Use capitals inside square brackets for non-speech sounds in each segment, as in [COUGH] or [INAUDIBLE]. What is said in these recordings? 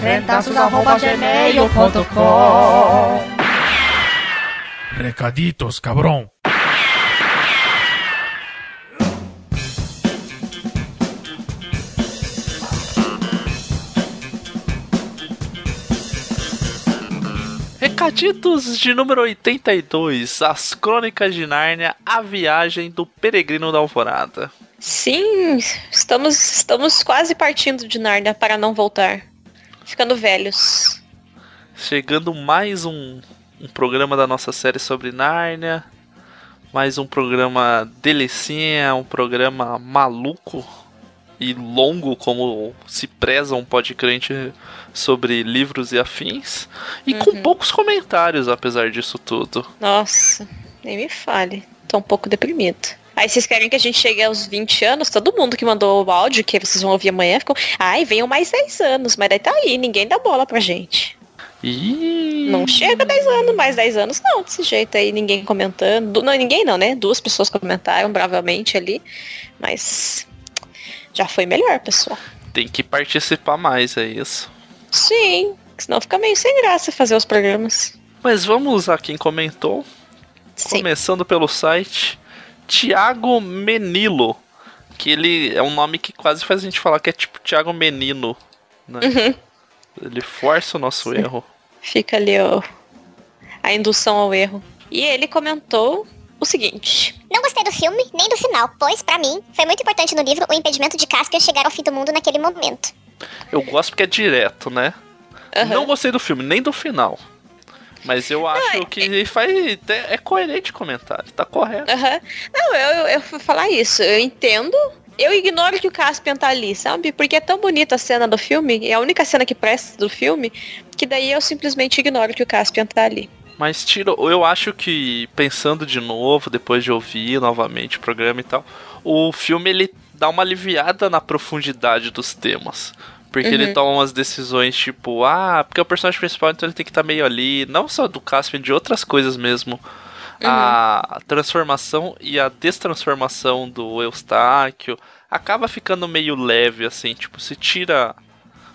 rentaços.gmail.com Recaditos, cabrão. Recaditos de número 82, As Crônicas de Nárnia, A Viagem do Peregrino da Alvorada. Sim, estamos, estamos quase partindo de Nárnia para não voltar. Ficando velhos. Chegando mais um, um programa da nossa série sobre Nárnia. Mais um programa delicinha, um programa maluco e longo, como se preza um podcast sobre livros e afins. E com poucos comentários, apesar disso tudo. Nossa, nem me fale. Tô um pouco deprimido. Aí vocês querem que a gente chegue aos 20 anos? Todo mundo que mandou o áudio, que vocês vão ouvir amanhã, ficou. Ai, venham mais 10 anos, mas daí tá aí, ninguém dá bola pra gente. E Não chega 10 anos, mais 10 anos, não, desse jeito aí, ninguém comentando. Não, ninguém não, né? Duas pessoas comentaram bravamente ali. Mas já foi melhor, pessoal. tem que participar mais, é isso. Sim, senão fica meio sem graça fazer os programas. Mas vamos usar quem comentou. Sim. Começando pelo site, Tiago Menilo. Que ele é um nome que quase faz a gente falar que é tipo Tiago Menino. Né? Uhum. Ele força o nosso erro. Fica ali ó, a indução ao erro. E ele comentou o seguinte. Não gostei do filme, nem do final, pois, pra mim, foi muito importante no livro o impedimento de Caspian chegar ao fim do mundo naquele momento. Eu gosto porque é direto, né? Aham. Não gostei do filme, nem do final. Mas eu acho é- que ele faz. É coerente o comentário, tá correto. Não, eu, eu, eu vou falar isso. Eu entendo. Eu ignoro que o Caspian tá ali, sabe? Porque é tão bonita a cena do filme, é a única cena que presta do filme, que daí eu simplesmente ignoro que o Caspian tá ali. Mas tiro, eu acho que pensando de novo, depois de ouvir novamente o programa e tal, o filme ele dá uma aliviada na profundidade dos temas. Porque ele toma umas decisões tipo, ah, porque é o personagem principal, então ele tem que estar meio ali, não só do Caspian, de outras coisas mesmo. A transformação e a destransformação do Eustáquio acaba ficando meio leve, assim, tipo, se tira.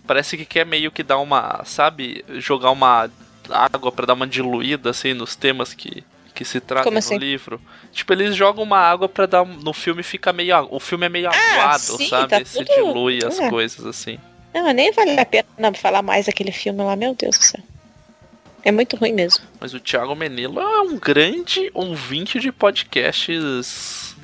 Parece que quer meio que dar uma, sabe, jogar uma água pra dar uma diluída, assim, nos temas que, que se tratam Como no assim? livro. Tipo, eles jogam uma água pra dar. No filme fica meio. O filme é meio aguado, Ah, sim, sabe? tá se tudo- dilui as é. coisas, assim. Não, nem vale a pena falar mais daquele filme lá, meu Deus do céu. É muito ruim mesmo. Mas o Thiago Menilo é um grande ouvinte de podcasts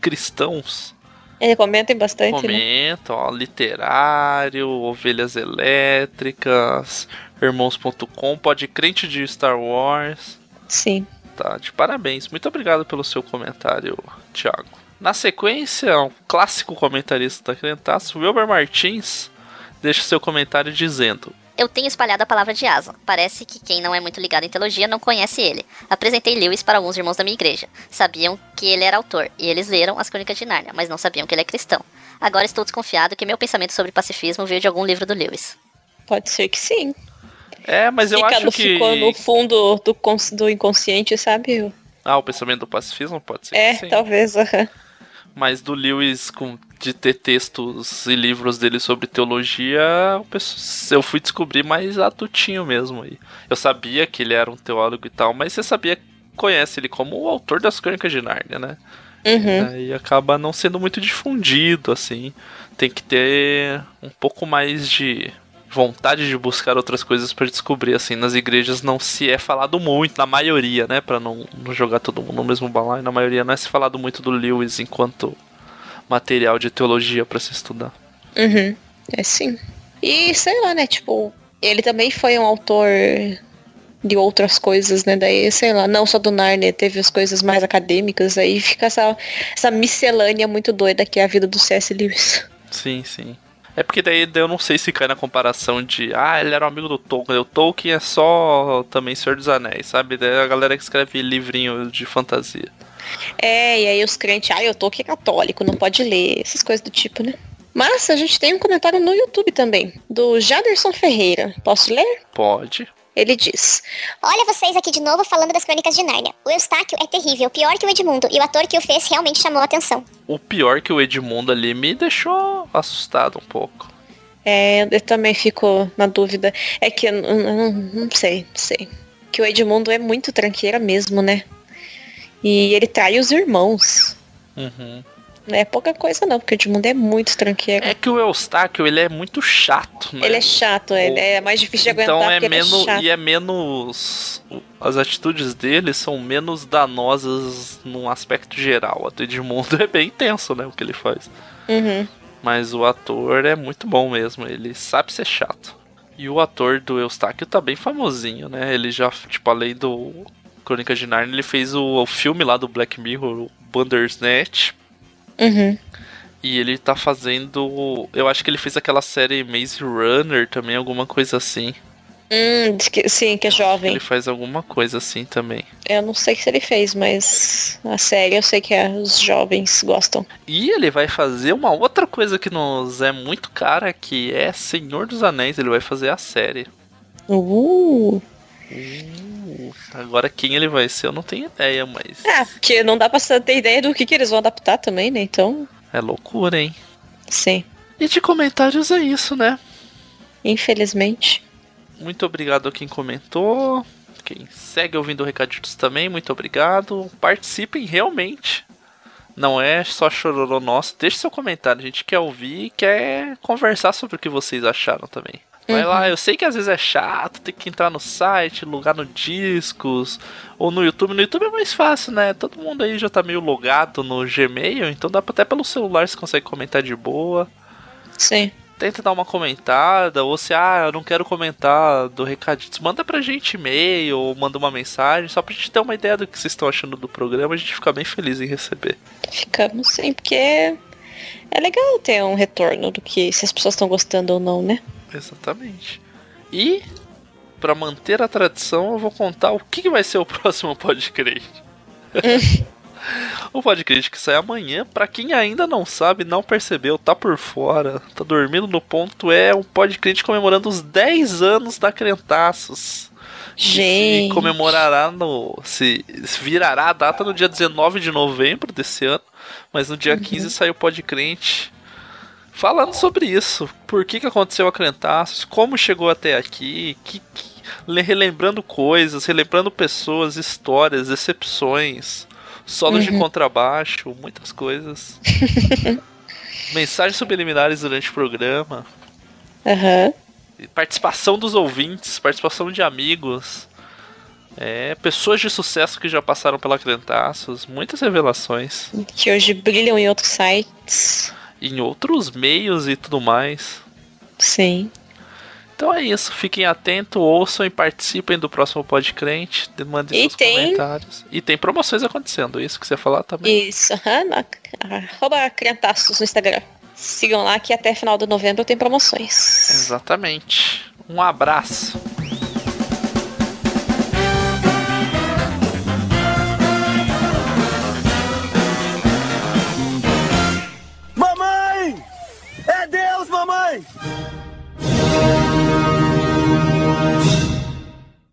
cristãos. Ele comentem bastante, né? Comenta, ó, literário, ovelhas elétricas, irmãos.com, podcrente de Star Wars. Sim. Tá, de parabéns. Muito obrigado pelo seu comentário, Thiago. Na sequência, um clássico comentarista da Crentaço, Wilber Martins, deixa seu comentário dizendo: Eu tenho espalhado a palavra de Asa. Parece que quem não é muito ligado em teologia não conhece ele. Apresentei Lewis para alguns irmãos da minha igreja. Sabiam que ele era autor, e eles leram as Crônicas de Nárnia, mas não sabiam que ele é cristão. Agora estou desconfiado que meu pensamento sobre pacifismo veio de algum livro do Lewis. Pode ser que sim. É, mas eu Fica acho que. ficou no fundo do, cons- do inconsciente, sabe? Ah, o pensamento do pacifismo pode ser. É, que sim. talvez. Mas do Lewis, com, de ter textos e livros dele sobre teologia, eu fui descobrir mais atutinho mesmo aí. Eu sabia que ele era um teólogo e tal, mas você sabia, conhece ele como o autor das Crônicas de Nárnia, né? Uhum. Aí acaba não sendo muito difundido, assim. Tem que ter um pouco mais de vontade de buscar outras coisas pra descobrir, assim. Nas igrejas não se é falado muito, na maioria, né? Pra não, não jogar todo mundo no mesmo balaio. Na maioria não é se falado muito do Lewis enquanto material de teologia pra se estudar. Uhum. É sim. E sei lá, né? Tipo, ele também foi um autor de outras coisas, né? Daí, sei lá, não só do Narnia, teve as coisas mais acadêmicas, aí fica essa, essa miscelânea muito doida que é a vida do C.S. Lewis. Sim, sim. É porque daí eu não sei se cai na comparação de, ah, ele era um amigo do Tolkien. O Tolkien é só também Senhor dos Anéis, sabe? Daí a galera que escreve livrinho de fantasia. É, e aí os crentes, ah, eu tô aqui católico, não pode ler, essas coisas do tipo, né? Mas a gente tem um comentário no YouTube também, do Jaderson Ferreira. Posso ler? Pode. Ele diz: Olha vocês aqui de novo falando das crônicas de Nárnia. O Eustáquio é terrível, pior que o Edmundo, e o ator que o fez realmente chamou a atenção. O pior que o Edmundo ali me deixou assustado um pouco. É, eu também fico na dúvida. É que eu não, não, não sei, não sei. Que o Edmundo é muito tranqueira mesmo, né? E ele trai os irmãos. Uhum. Não é pouca coisa não, porque o Edmundo é muito tranqueiro. É que o Eustáquio, ele é muito chato, né? Ele é chato, ele é mais difícil de Então aguentar é porque menos. é e é menos. As atitudes dele são menos danosas num aspecto geral. A do Edmundo é bem intenso, né? O que ele faz. Uhum. Mas o ator é muito bom mesmo, ele sabe ser chato. E o ator do Eustáquio tá bem famosinho, né? Ele já, tipo, além do Crônica de Narnia, ele fez o, o filme lá do Black Mirror, o Bandersnatch. Uhum. E ele tá fazendo. Eu acho que ele fez aquela série Maze Runner também, alguma coisa assim. Hum, que- sim, que é jovem. Ele faz alguma coisa assim também. Eu não sei se ele fez, mas a série eu sei que é, os jovens gostam. E ele vai fazer uma outra coisa que nos é muito cara, que é Senhor dos Anéis. Ele vai fazer a série. Uh! Uh, agora quem ele vai ser eu não tenho ideia, mas Ah, porque não dá pra ter ideia do que, que eles vão adaptar também, né? Então, é loucura, hein? sim. E de comentários é isso, né? Infelizmente. Muito obrigado a quem comentou. Quem segue ouvindo recaditos também, muito obrigado. Participem realmente. Não é só chororô nosso. Deixe seu comentário. A gente quer ouvir e quer conversar sobre o que vocês acharam também. Vai lá, eu sei que às vezes é chato, tem que entrar no site, logar no discos, ou no YouTube. No YouTube é mais fácil, né? Todo mundo aí já tá meio logado no Gmail, então dá pra até pelo celular você consegue comentar de boa Sim. tenta dar uma comentada, ou se, ah, eu não quero comentar do recadinho, manda pra gente e-mail, ou manda uma mensagem, só pra gente ter uma ideia do que vocês estão achando do programa, a gente fica bem feliz em receber. Ficamos sim, porque é legal ter um retorno do que se as pessoas estão gostando ou não, né? Exatamente. E, pra manter a tradição, eu vou contar o que que vai ser o [LAUGHS] próximo podcast. [LAUGHS] o podcast que sai amanhã, pra quem ainda não sabe, não percebeu, tá por fora, tá dormindo no ponto, é um podcast comemorando os 10 anos da Crentaços. Gente. Se comemorará no. Se, virará a data no dia 19 de novembro desse ano. Mas no dia 15 saiu o Podcrente falando sobre isso. Por que, que aconteceu a Crentaços, como chegou até aqui, que, que- le- relembrando coisas, relembrando pessoas, histórias, decepções, solos de contrabaixo, muitas coisas. [LAUGHS] Mensagens subliminares durante o programa. Aham. Participação dos ouvintes, participação de amigos. É, pessoas de sucesso que já passaram pela Crentaços, muitas revelações. Que hoje brilham em outros sites. Em outros meios e tudo mais. Sim. Então é isso, fiquem atentos, ouçam e participem do próximo Podcrente. Mandem E seus tem- comentários. E tem promoções acontecendo, isso que você ia falar também. Isso, na- Arroba no Instagram. Sigam lá que até final de novembro tem promoções. Exatamente. Um abraço.